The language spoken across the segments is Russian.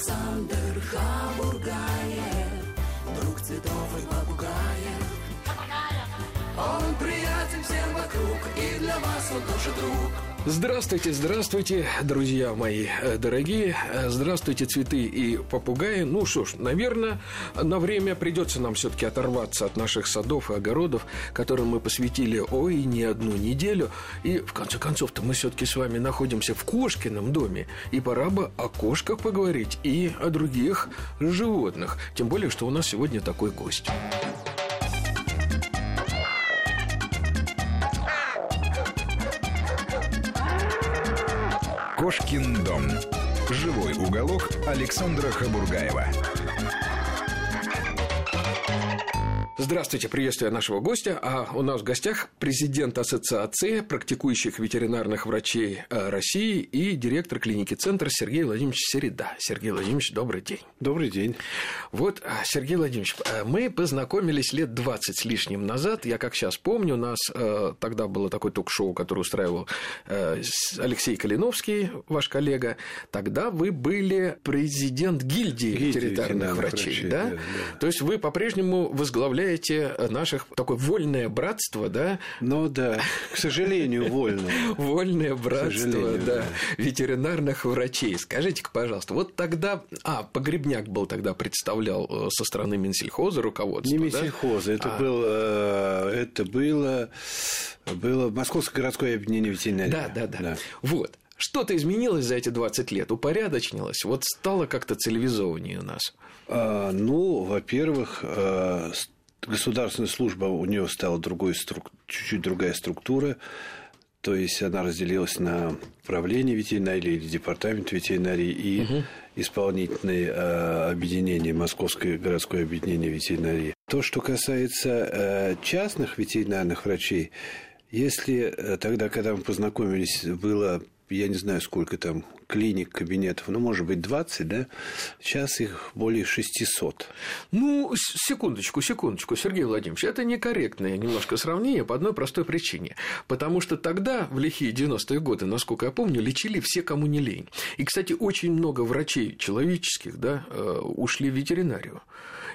Александр Хабургаев, друг цветов и попугаев. Он приятен всем вокруг, и для вас он тоже друг. Здравствуйте, здравствуйте, друзья мои э, дорогие. Э, Здравствуйте, цветы и попугаи. Ну что ж, наверное, на время придется нам все-таки оторваться от наших садов и огородов, которым мы посвятили, ой, не одну неделю. И в конце концов-то мы все-таки с вами находимся в кошкином доме. И пора бы о кошках поговорить и о других животных. Тем более, что у нас сегодня такой гость. Кошкин дом. Живой уголок Александра Хабургаева. Здравствуйте, приветствую нашего гостя. А у нас в гостях президент Ассоциации практикующих ветеринарных врачей э, России и директор клиники «Центр» Сергей Владимирович Середа. Сергей Владимирович, добрый день. Добрый день. Вот, э, Сергей Владимирович, э, мы познакомились лет 20 с лишним назад. Я как сейчас помню, у нас тогда было такое ток-шоу, которое устраивал Алексей Калиновский, ваш коллега. Тогда вы были президент гильдии, Гильдии ветеринарных ветеринарных врачей, врачей, да? да, да. То есть вы по-прежнему возглавляете наших такое вольное братство, да? Но да, к сожалению, вольно. Вольное братство, да, ветеринарных врачей. Скажите-ка, пожалуйста, вот тогда, а, Погребняк был тогда представлял э, со стороны Минсельхоза руководство, Не? Минсельхоза, это, А. был, э, это было, было Московское городское объединение ветеринарии. Да, да, да, Вот. Что-то изменилось за эти 20 лет, упорядочнилось, вот стало как-то цивилизованнее у нас. А, ну, во-первых, э, государственная служба у нее стала другой струк- чуть-чуть другая структура. То есть она разделилась на управление ветеринарии или департамент ветеринарии и исполнительное э, объединение, Московское городское объединение ветеринарии. То, что касается э, частных ветеринарных врачей, если э, тогда, когда мы познакомились, было, я не знаю, сколько там клиник, кабинетов, ну, может быть, 20, да? Сейчас их более 600. Ну, секундочку, секундочку, Сергей Владимирович, это некорректное немножко сравнение по одной простой причине. Потому что тогда, в лихие 90-е годы, насколько я помню, лечили все, кому не лень. И, кстати, очень много врачей человеческих да, э, ушли в ветеринарию.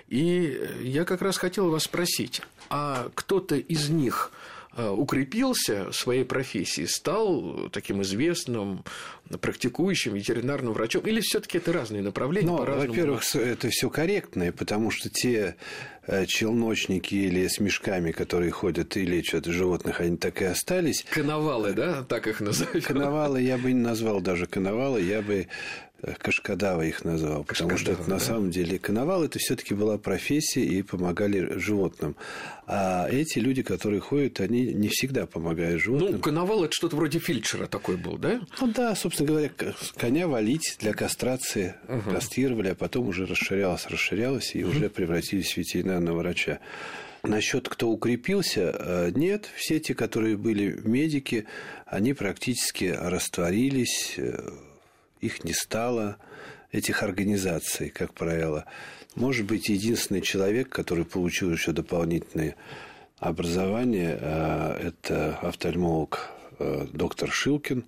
И я как раз хотел вас спросить, а кто-то из них укрепился в своей профессии, стал таким известным, практикующим ветеринарным врачом, или все-таки это разные направления? Ну, по-разному? во-первых, это все корректное, потому что те э, челночники или с мешками, которые ходят и лечат животных, они так и остались. Коновалы, да, так их назовем. Коновалы я бы не назвал даже коновалы, я бы кашкадавы их назвал, потому что это на да. самом деле коновал это все-таки была профессия и помогали животным. А эти люди, которые ходят, они не всегда помогают животным. Ну, коновал это что-то вроде фельдшера такой был, да? Ну да, собственно говоря, коня валить для кастрации, кастрировали, а потом уже расширялось, расширялось и уже превратились в ветеринарного врача. Насчет кто укрепился, э, нет. Все те, которые были медики, они практически растворились, э, их не стало, этих организаций, как правило. Может быть, единственный человек, который получил еще дополнительное образование, э, это офтальмолог э, доктор Шилкин,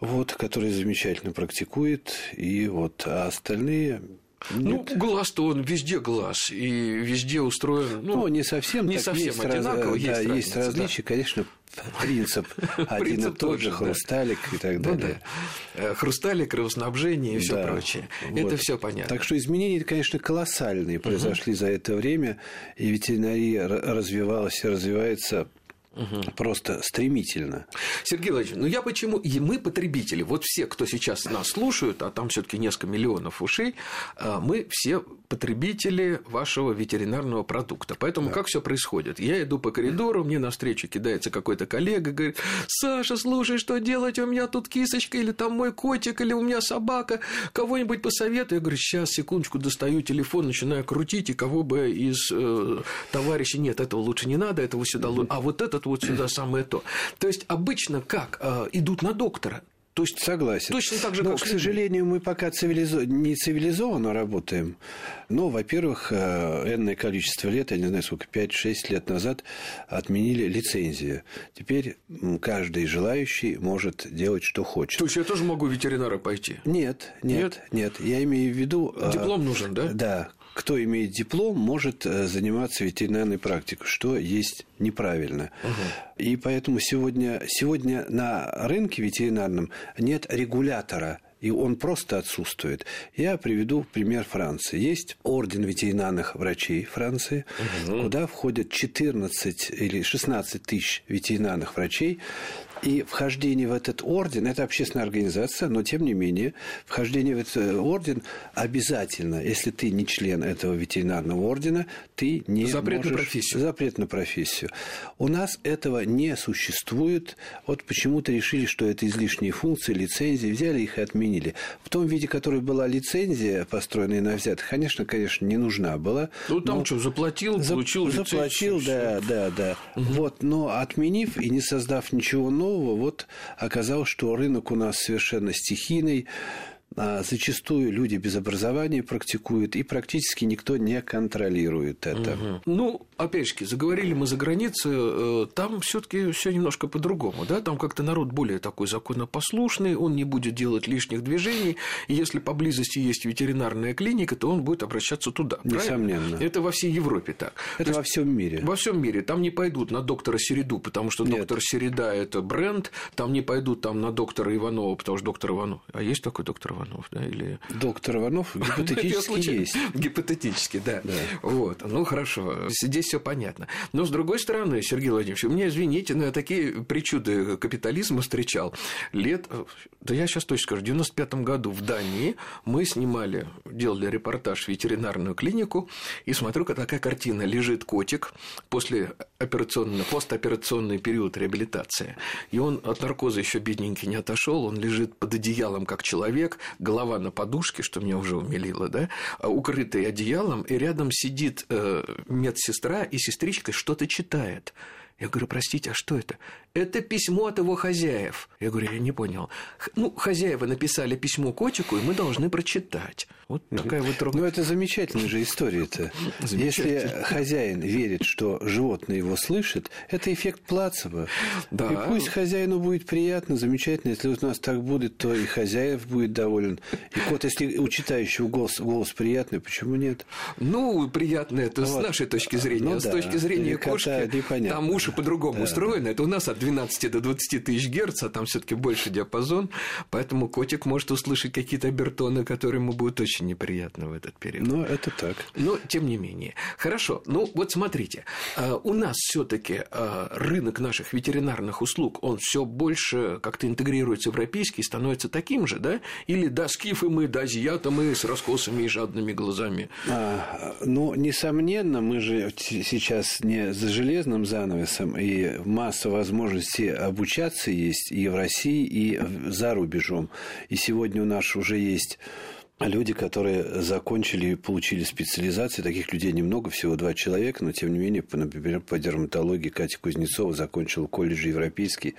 вот, который замечательно практикует, и вот, а остальные Ну, глаз-то он везде глаз, и везде устроен. Ну, Ну, не совсем не так. совсем есть раз- одинаково, да, есть есть, разница, да. различия, конечно, принцип один и тот же, да. хрусталик и так ну далее. да. Э, Хрустали, кровоснабжение и все Да, прочее. Это все понятно. Так что изменения, конечно, колоссальные произошли за это время, и ветеринария развивалась и развивается просто стремительно. Сергей Владимирович, ну я почему... И мы, потребители, вот все, кто сейчас нас слушают, а там все таки несколько миллионов ушей, а, мы все потребители вашего ветеринарного продукта. Поэтому как все происходит? Я иду по коридору, мне навстречу кидается какой-то коллега, говорит, Саша, слушай, что делать? У меня тут кисочка, или там мой котик, или у меня собака, кого-нибудь посоветуй. Я говорю, сейчас, секундочку, достаю телефон, начинаю крутить, и кого бы из э, товарищей, нет, этого лучше не надо, этого сюда лучше, а вот этот вот сюда самое то. То есть обычно как? Э, идут на доктора. То есть Согласен. Точно так же, Но, как к сожалению, мы пока цивилизо... не цивилизованно работаем. Но, во-первых, э, энное количество лет, я не знаю сколько, 5-6 лет назад отменили лицензию. Теперь каждый желающий может делать, что хочет. То есть я тоже могу в ветеринара пойти? Нет, нет, нет, Я имею в виду... э, Диплом нужен, да? Да. Кто имеет диплом, может э, заниматься ветеринарной практикой, что есть неправильно. И поэтому сегодня, сегодня на рынке ветеринарном нет регулятора и он просто отсутствует. Я приведу пример Франции. Есть орден ветеринарных врачей Франции, куда входят 14 или 16 тысяч ветеринарных врачей. И вхождение в этот орден, это общественная организация, но тем не менее, вхождение в этот орден обязательно, если ты не член этого ветеринарного ордена, ты не Запрет на можешь... профессию. Запрет на профессию. У нас этого не существует. Вот почему-то решили, что это излишние функции, лицензии, взяли их и отменили. В том виде, который была лицензия, построенная на взятых, конечно, конечно, не нужна была. Ну, там Но- что, заплатил, За- получил лицензию, Заплатил, да, да, да. Вот, но отменив и не создав ничего нового, вот оказалось, что рынок у нас совершенно стихийный. а Зачастую люди без образования практикуют, и практически никто не контролирует это. Ну, опять же, заговорили мы за границей, э, там все-таки все немножко по-другому, да, там как-то народ более такой законопослушный, он не будет делать лишних движений, и если поблизости есть ветеринарная клиника, то он будет обращаться туда. правильно? Несомненно. Это во всей Европе так. Это во всем мире. Во всем мире. Там не пойдут на доктора Середу, потому что Нет. доктор Середа это бренд. Там не пойдут там на доктора Иванова, потому что доктор Иванов. А есть такой доктор Иванов, да? Или Доктор Иванов гипотетически есть. Гипотетически, да. Вот. Ну хорошо. Здесь все понятно. Но с другой стороны, Сергей Владимирович, у меня, извините, но я такие причуды капитализма встречал. Лет, да я сейчас точно скажу, в 95 году в Дании мы снимали, делали репортаж в ветеринарную клинику, и смотрю, как такая картина. Лежит котик после операционного, постоперационный период реабилитации. И он от наркоза еще бедненький не отошел, он лежит под одеялом как человек, голова на подушке, что меня уже умилило, да, а укрытый одеялом, и рядом сидит э, медсестра, и сестричка что-то читает. Я говорю, простите, а что это? Это письмо от его хозяев. Я говорю, я не понял. Ну, хозяева написали письмо котику, и мы должны прочитать. Вот такая вот Ну, трогательная. это замечательная же история-то. Если хозяин верит, что животное его слышит, это эффект плацебо. Да. И пусть хозяину будет приятно, замечательно. Если у нас так будет, то и хозяев будет доволен. И кот, если у читающего голос, голос приятный, почему нет? Ну, приятно это с Вот. нашей точки зрения. Ну с да. точки зрения Или кота кошки, непонятно. там уши по-другому Да, устроены. Это у нас от 12 до 20 тысяч герц, а там все таки больше диапазон. Поэтому котик может услышать какие-то обертоны, которые ему будут очень неприятны в этот период. Но это так. Но тем не менее. Хорошо. Ну, вот смотрите, э, у нас все-таки рынок наших ветеринарных услуг, он все больше как-то интегрируется в европейский, становится таким же, да? Или да, скифы мы, да, азиаты мы с раскосыми и жадными глазами. А, ну, несомненно, мы же сейчас не за железным занавесом, и масса возможностей обучаться есть и в России, и за рубежом. И сегодня у нас уже есть люди, которые закончили и получили специализации. Таких людей немного, всего два человека, но тем не менее, например, по дерматологии Катя Кузнецова закончила колледж европейский,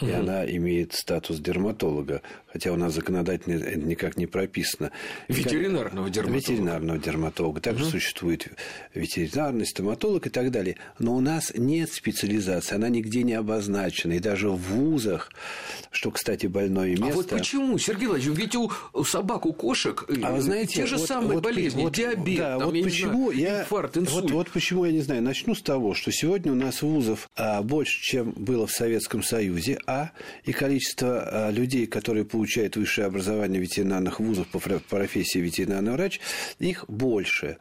и она имеет статус дерматолога, хотя у нас законодательно это никак не прописано. Ветеринарного дерматолога. Ветеринарного дерматолога. Также существует ветеринарный стоматолог и так далее. Но у нас нет специализации, она нигде не обозначена. И даже в вузах, что, кстати, больное место... А вот почему, Сергей Владимирович, ведь у собак, у кошек э, А вы знаете, те же вот- самые вот- болезни, вот- диабет, да, там, вот я почему знаю, я, инфаркт, вот, инсульт. вот почему я не знаю. Начну с того, что сегодня у нас вузов а, больше, чем было в Советском Союзе, а и количество а, людей, которые получают высшее образование ветеринарных вузах по профессии ветеринарный врач, их больше.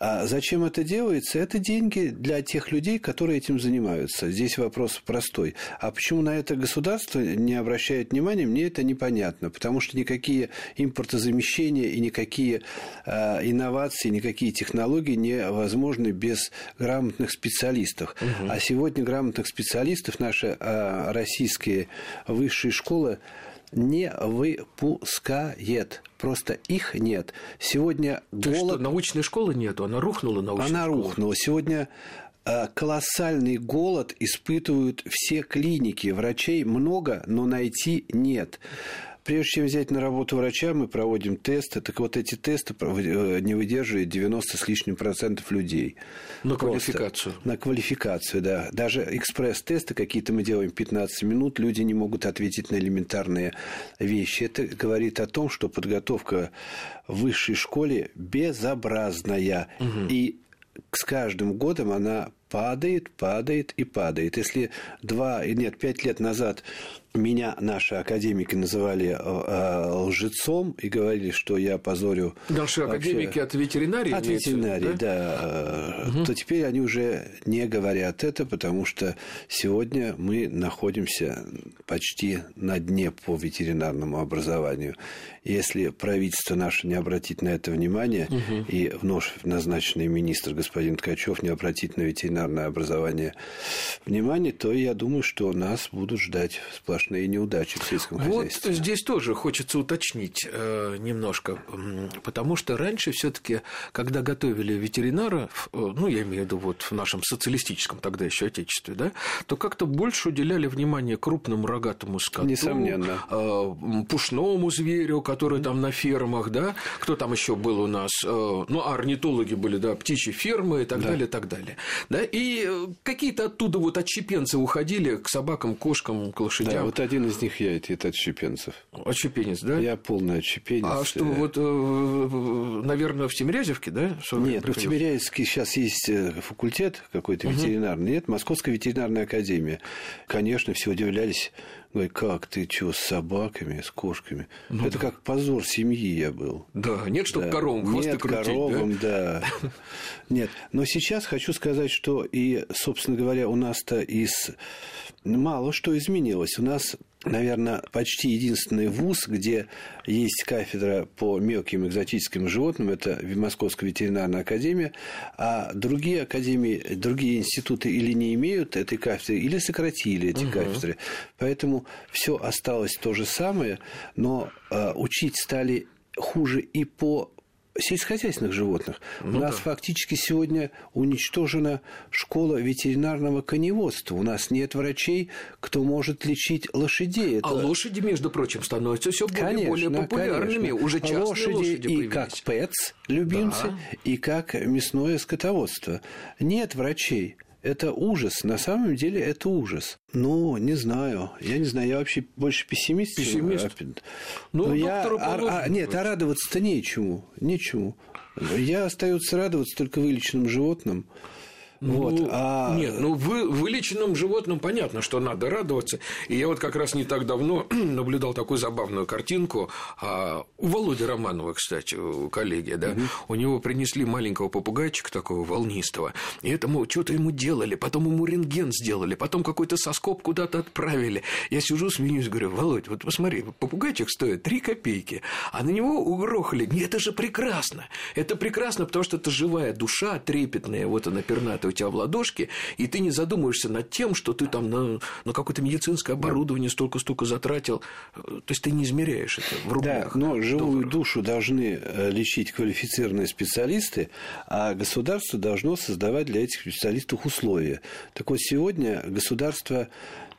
А зачем это делается? Это деньги для тех людей, которые этим занимаются. Здесь вопрос простой. А почему на это государство не обращает внимания, мне это непонятно. Потому что никакие импортозамещения и никакие а, инновации, никакие технологии невозможны без грамотных специалистов. А сегодня грамотных специалистов наши а, российские высшие школы не выпускает. Просто их нет. Сегодня То голод... что, научной школы нету, она рухнула научная Она школа? рухнула. Сегодня э, колоссальный голод испытывают все клиники. Врачей много, но найти нет. Прежде чем взять на работу врача, мы проводим тесты. Так вот, эти тесты э, не выдерживают 90 с лишним процентов людей. На Просто квалификацию. На квалификацию, да. Даже экспресс-тесты какие-то мы делаем 15 минут, люди не могут ответить на элементарные вещи. Это говорит о том, что подготовка в высшей школе безобразная. Угу. И с каждым годом она падает, падает и падает. Если два, нет, пять лет назад меня наши академики называли э, э, лжецом и говорили, что я позорю... Наши вообще... академики от ветеринарии? От ветеринарии, да. да. Угу. То теперь они уже не говорят это, потому что сегодня мы находимся почти на дне по ветеринарному образованию. Если правительство наше не обратит на это внимание, угу. и вновь назначенный министр господин Ткачев не обратит на ветеринарное образование внимание, то я думаю, что нас будут ждать сплошные сплошные неудачи в сельском вот хозяйстве. Вот здесь тоже хочется уточнить э, немножко, потому что раньше все таки когда готовили ветеринаров, э, ну, я имею в виду вот в нашем социалистическом тогда еще отечестве, да, то как-то больше уделяли внимание крупному рогатому скоту, Несомненно. Э, пушному зверю, который там на фермах, да, кто там еще был у нас, ну, орнитологи были, да, птичьи фермы и так да. далее, и так далее, да, и какие-то оттуда вот отщепенцы уходили к собакам, кошкам, к лошадям, вот один из них я, это отщепенцев. Отщепенец, да? Я полный отщепенец. А что, вот, э, наверное, в Тимирязевке, да? Нет, ну, в Тимирязевске сейчас есть э, факультет какой-то ветеринарный. Нет, Московская ветеринарная академия. Конечно, все удивлялись. Говорит, как ты что, с собаками, с кошками? Ну, это да. как позор семьи я был. Да, нет, чтобы да. коровам хвосты нет, крутить, коровам, да? да. Нет, но сейчас хочу сказать, что и, собственно говоря, у нас-то из мало что изменилось. У нас наверное, почти единственный вуз, где есть кафедра по мелким экзотическим животным, это Московская ветеринарная академия, а другие академии, другие институты или не имеют этой кафедры, или сократили эти угу. кафедры. Поэтому все осталось то же самое, но э, учить стали хуже и по сельскохозяйственных животных. Ну, У нас да. фактически сегодня уничтожена школа ветеринарного коневодства. У нас нет врачей, кто может лечить лошадей. Это... А лошади, между прочим, становятся все более, конечно, более популярными. Конечно. Уже частные лошади, лошади и как пэтс любимцы, да. и как мясное скотоводство. Нет врачей. Это ужас. На самом деле это ужас. Ну, не знаю. Я не знаю. Я вообще больше пессимист. Пессимист? Ну, Но я... а, а, нет, а радоваться-то нечему. Нечему. Я остается радоваться только вылеченным животным. Ну, вот, а... Нет, ну вы, вылеченным животным понятно, что надо радоваться. И я вот как раз не так давно наблюдал такую забавную картинку. А, у Володи Романова, кстати, у коллеги, да, угу. у него принесли маленького попугайчика такого волнистого. И этому что-то ему делали, потом ему рентген сделали, потом какой-то соскоб куда-то отправили. Я сижу, смеюсь, говорю, Володь, вот посмотри, попугайчик стоит 3 копейки, а на него угрохали. Нет, это же прекрасно. Это прекрасно, потому что это живая душа, трепетная, вот она пернатая у тебя в ладошке, и ты не задумываешься над тем, что ты там на, на какое-то медицинское оборудование столько-столько затратил. То есть ты не измеряешь это в рублях. Да, но живую долларах. душу должны э, лечить квалифицированные специалисты, а государство должно создавать для этих специалистов условия. Так вот, сегодня государство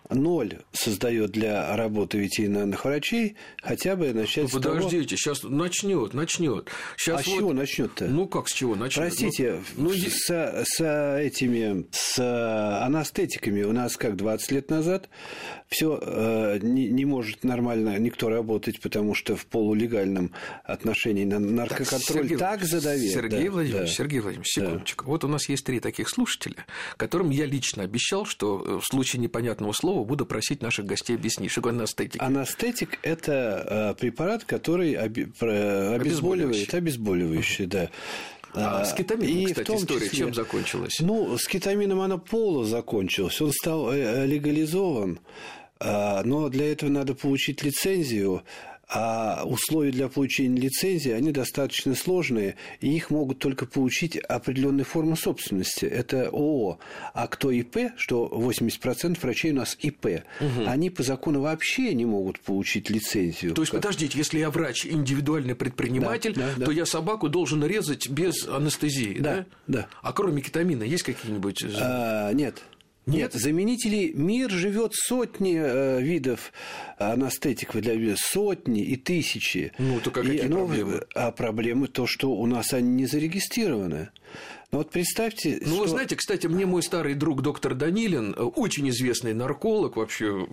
ноль создает для работы ветеринарных врачей, хотя бы начать ну, с подождите, того... сейчас начнет, начнет. Сейчас а вот... с чего начнет-то? Ну как с чего начнет? Простите, ну, ну... С, с этими с анестетиками у нас как 20 лет назад все э, не, не может нормально никто работать, потому что в полулегальном отношении на наркоконтроль так, Сергей, так задавил. Сергей да, Владимирович, да. Сергей Владимирович, секундочку. Да. Вот у нас есть три таких слушателя, которым я лично обещал, что э, в случае непонятного слова буду просить наших гостей объяснить, что такое анестетик. Анестетик – это э, препарат, который обезболивает, обезболивающий, да. А, а с кетамином, и кстати, история числе, чем закончилась? Ну, с кетамином она полу закончилась. Он стал легализован. А, но для этого надо получить лицензию А условия для получения лицензии, они достаточно сложные, и их могут только получить определенные формы собственности. Это ООО. А кто ИП, что 80% врачей у нас ИП, угу. они по закону вообще не могут получить лицензию. То есть, подождите, если я врач, индивидуальный предприниматель, да, да, да. то я собаку должен резать без анестезии, да? Да. да. А кроме кетамина есть какие-нибудь... А, нет. Нет, заменителей мир живет сотни э, видов анестетиков для сотни и тысячи. Ну, то какие и, ну, проблемы? А проблемы то, что у нас они не зарегистрированы. Ну вот представьте... Ну, что... вы знаете, кстати, мне мой старый друг доктор Данилин, э, очень известный нарколог, вообще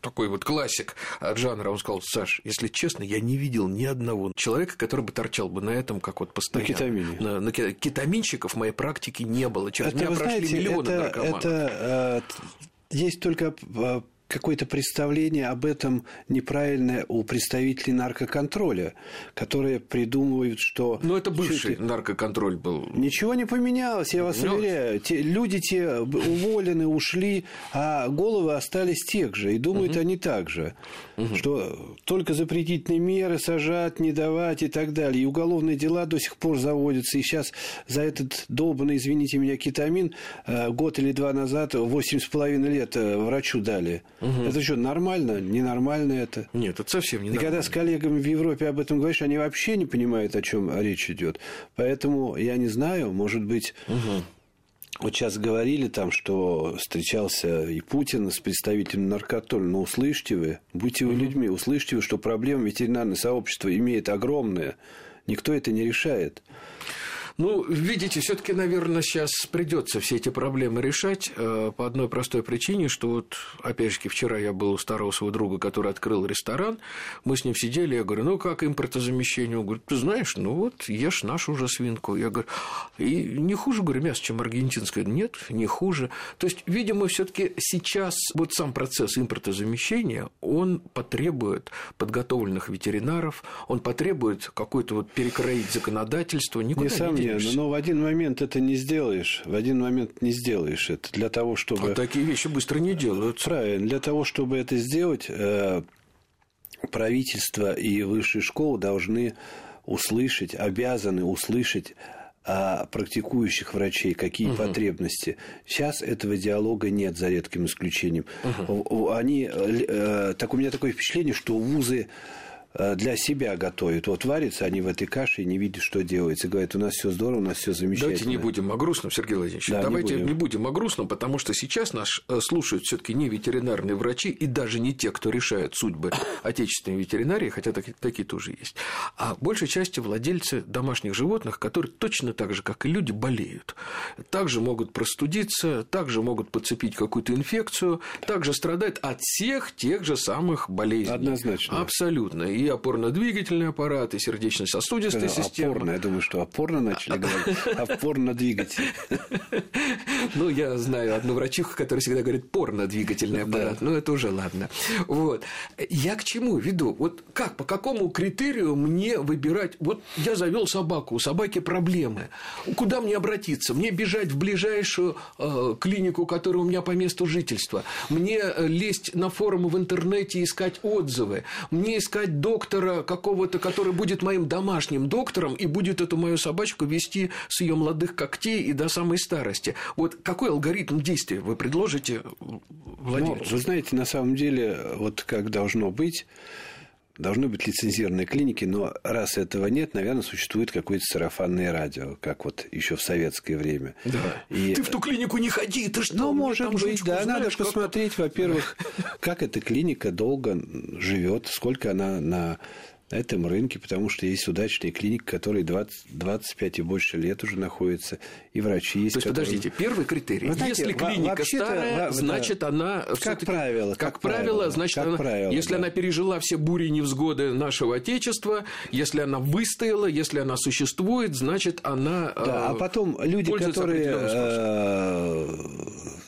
такой вот классик от жанра, он сказал, Саш, если честно, я не видел ни одного человека, который бы торчал бы на этом, как вот постоянно. На кетамине. На, на кетаминщиков в моей практике не было. Через это, меня прошли знаете, миллионы это, наркоманов. Это, э, есть только какое-то представление об этом неправильное у представителей наркоконтроля, которые придумывают, что... Но это бывший наркоконтроль был. Ничего не поменялось, я вас Но... уверяю. Те, люди те уволены, ушли, а головы остались тех же, и думают угу. они так же, угу. что только запретительные меры сажать, не давать и так далее. И уголовные дела до сих пор заводятся, и сейчас за этот долбанный, извините меня, кетамин э, год или два назад, восемь с половиной лет э, врачу дали. Угу. Это что, нормально? Ненормально это? Нет, это совсем не И когда с коллегами в Европе об этом говоришь, они вообще не понимают, о чем речь идет. Поэтому я не знаю, может быть, угу. Вот сейчас говорили там, что встречался и Путин с представителем наркотоля. Но услышьте вы, будьте вы людьми, услышьте вы, что проблема ветеринарного сообщества имеет огромная. Никто это не решает. Ну, видите, все-таки, наверное, сейчас придется все эти проблемы решать э, по одной простой причине, что вот, опять же, вчера я был у старого своего друга, который открыл ресторан, мы с ним сидели, я говорю, ну, как импортозамещение? Он говорит, ты знаешь, ну, вот ешь нашу уже свинку. Я говорю, и не хуже, говорю, мясо, чем аргентинское? Нет, не хуже. То есть, видимо, все таки сейчас вот сам процесс импортозамещения, он потребует подготовленных ветеринаров, он потребует какой-то вот перекроить законодательство, никуда не, не но в один момент это не сделаешь. В один момент не сделаешь это. Для того, чтобы... А такие вещи быстро не делаются. Правильно. Для того, чтобы это сделать, э, правительство и высшие школы должны услышать, обязаны услышать а практикующих врачей, какие угу. потребности. Сейчас этого диалога нет, за редким исключением. Угу. Они, э, так у меня такое впечатление, что вузы Э, для себя готовят. Вот варятся они в этой каше и не видят, что делается. Говорят, у нас все здорово, у нас все замечательно. Давайте не будем о грустном, Сергей Владимирович. Да, Давайте не будем. не будем о грустном, потому что сейчас нас э, слушают все-таки не ветеринарные врачи и даже не те, кто решает судьбы отечественной ветеринарии, хотя такие, такие тоже есть, а большей части владельцы домашних животных, которые точно так же, как и люди, болеют. Также могут простудиться, также могут подцепить какую-то инфекцию, также страдают от всех тех же самых болезней. Однозначно. Абсолютно. И и опорно-двигательный аппарат, и сердечно-сосудистая система. Опорно, я думаю, что опорно начали говорить, опорно-двигатель. Ну, я знаю одну врачиху, которая всегда говорит порно-двигательный аппарат, ну, это уже ладно. Вот. Я к чему веду? Вот как, по какому критерию мне выбирать? Вот я завел собаку, у собаки проблемы. Куда мне обратиться? Мне бежать в ближайшую э, клинику, которая у меня по месту жительства? Мне э, лезть на форумы в интернете, искать отзывы? Мне искать до доктора какого-то, который будет моим домашним доктором и будет эту мою собачку вести с ее молодых когтей и до самой старости. Вот какой алгоритм действия вы предложите владельцу? Ну, вы знаете, на самом деле, вот как должно быть, Должны быть лицензированные клиники, но раз этого нет, наверное, существует какое-то сарафанное радио, как вот еще в советское время. Да. И... Ты в ту клинику не ходи, ты что? Ну, может быть, да. Знаешь, надо как... посмотреть, во-первых, как эта клиника долго живет, сколько она на на этом рынке, потому что есть удачные клиники, которые 20, 25 и больше лет уже находятся, и врачи есть. То есть, которые... подождите, первый критерий. Вы знаете, если клиника старая, значит, она... Как правило. Как, как правило, значит, как она, правило, если да. она пережила все бури и невзгоды нашего Отечества, если она выстояла, если она существует, значит, она Да, а э, потом люди, которые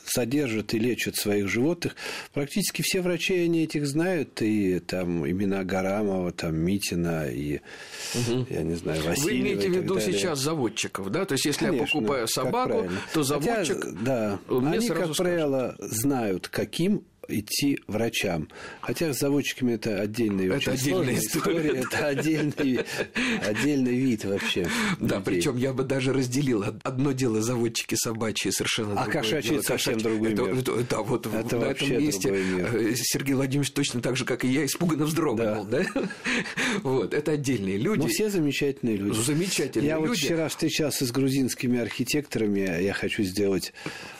содержат и лечат своих животных, практически все врачи, они этих знают, и там имена Гарамова, там Митина и, угу. я не знаю, Васильева Вы имеете в виду сейчас заводчиков, да? То есть, если Конечно, я покупаю собаку, то заводчик... Хотя, да, они, как скажет. правило, знают, каким идти врачам. Хотя с заводчиками это отдельная Это очень отдельная сложная история. Это отдельный, отдельный вид вообще. Да, причем я бы даже разделил. Одно дело заводчики собачьи, совершенно А кошачьи дело совсем кошачьи. другой Это- мир. Да, вот Это на этом месте э, Сергей Владимирович точно так же, как и я, испуганно вздрогнул. Да. Вот, это отдельные люди. Ну, все замечательные люди. Замечательные Я вот люди. вчера встречался с грузинскими архитекторами. Я хочу сделать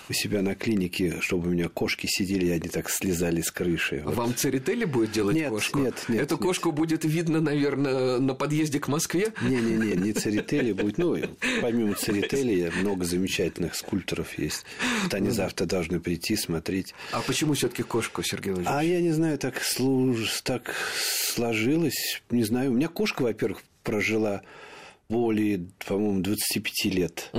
у себя на клинике, чтобы у меня кошки сидели, и они так слезали с крыши. Вот. Вам Церетели будет делать Нет, кошку? нет, нет, Эту нет. кошку будет видно, наверное, на подъезде к Москве. Не-не-не, не церетели будет. Ну, помимо церетели, много замечательных скульпторов есть. Вот они завтра должны прийти, смотреть. А почему все-таки кошку, Сергей Владимирович? А я не знаю, так, служ... так сложилось. Не знаю. У меня кошка, во-первых, прожила более, по-моему, 25 лет.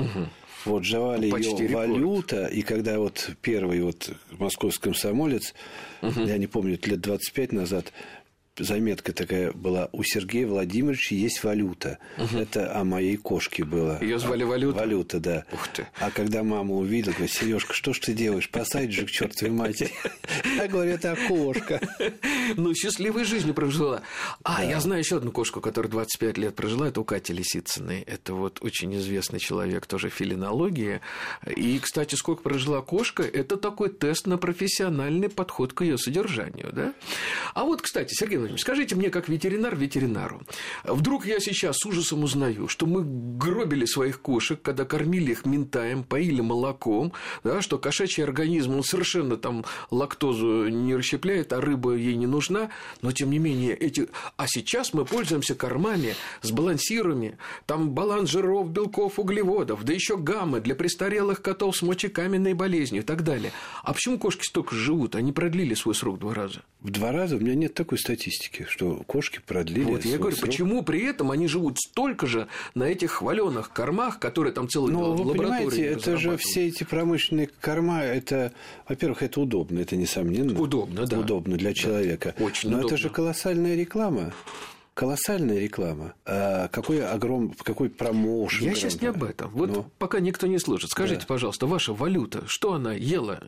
Вот жевали Почти ее рекорд. валюта, и когда вот первый вот московский комсомолец, я не помню, лет 25 назад, заметка такая была, у Сергея Владимировича есть валюта. Это о моей кошке было. Её звали Валюта? Валюта, да. Ух ты. А когда мама увидела, говорит, Сережка, что ж ты делаешь? Посадишь же к чертовой матери. Я говорю, это кошка. Ну, счастливой жизнью прожила. А, я знаю еще одну кошку, которая 25 лет прожила. Это у Кати Лисицыной. Это вот очень известный человек, тоже филинологии. И, кстати, сколько прожила кошка, это такой тест на профессиональный подход к ее содержанию, да? А вот, кстати, Сергей Владимирович, скажите мне, как ветеринар ветеринару, вдруг я сейчас с ужасом узнаю, что мы гробили своих кошек, когда кормили их ментаем, поили молоком, да, что кошачий организм, он совершенно там лактозу не расщепляет, а рыба ей не нужна, но тем не менее эти... А сейчас мы пользуемся кормами с балансирами, там баланс жиров, белков, углеводов, да еще гаммы для престарелых котов с мочекаменной болезнью и так далее. А почему кошки столько живут? Они продлили свой срок два раза. В два раза у меня нет такой статистики, что кошки продлили Вот, я говорю, срок. почему при этом они живут столько же на этих хваленых кормах, которые там целые Ну, вы лаборатории понимаете, это же все эти промышленные корма, это, во-первых, это удобно, это несомненно. Удобно, да. Удобно для человека. очень Но удобно. это же колоссальная реклама. Колоссальная реклама. А какой огром, какой промоушен. Я сейчас не об этом. Вот Ну. пока никто не слышит. Скажите, Да. пожалуйста, ваша валюта, что она ела?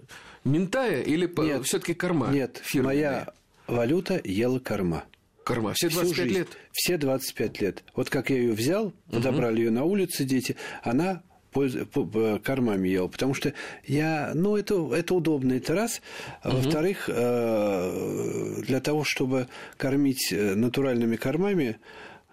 Ментая или Нет. все-таки корма? Нет, фирменные? моя валюта ела корма. корма. Все Всю 25 жизнь. лет. Все 25 лет. Вот как я ее взял, подобрали ее на улице дети, она кормами ела, потому что я, ну, это, это удобно, это раз. Во-вторых, э, для того, чтобы кормить э, натуральными кормами,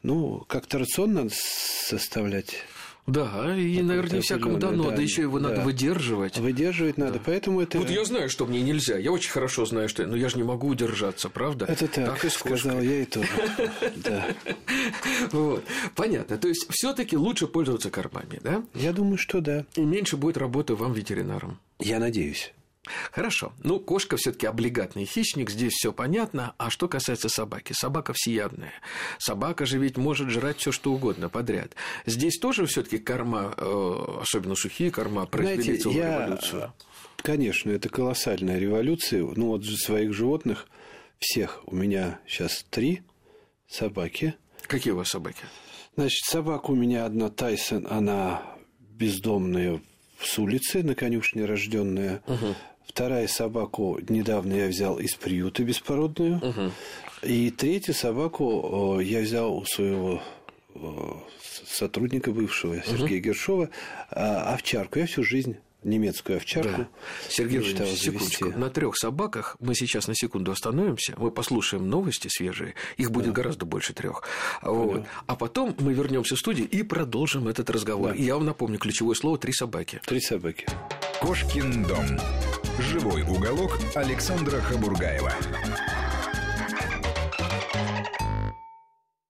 ну, как-то рацион надо составлять. Да, и, наверное, не всякому дано, да, да, еще его надо да. выдерживать. Выдерживать надо, поэтому это... Вот я знаю, что мне нельзя. Я очень хорошо знаю, что... Но я же не могу удержаться, правда? Это так, и с кошкой. сказал я и тоже. Да. Вот. Понятно. То есть, все-таки лучше пользоваться кормами, да? Я думаю, что да. И меньше будет работы вам ветеринаром. Я надеюсь. Хорошо. Ну, кошка все-таки облигатный хищник, здесь все понятно. А что касается собаки? Собака всеядная. Собака же ведь может жрать все что угодно подряд. Здесь тоже все-таки корма, э, особенно сухие корма, произвели целую я, революцию. Конечно, это колоссальная революция. Ну, вот своих животных всех у меня сейчас три собаки. Какие у вас собаки? Значит, собака у меня одна Тайсон, она бездомная с улицы, на конюшне рожденная. Вторая собаку недавно я взял из приюта беспородную. И третью собаку э, я взял у своего э, сотрудника бывшего Сергея Гершова а, овчарку. Я всю жизнь немецкую овчарку Сергей мечтал Владимирович, секундочку. завести. На трех собаках мы сейчас на секунду остановимся, мы послушаем новости свежие, их будет гораздо больше трех. Вот. А потом мы вернемся в студию и продолжим этот разговор. Да. И я вам напомню ключевое слово три собаки. Три собаки. Кошкин дом. Живой уголок Александра Хабургаева.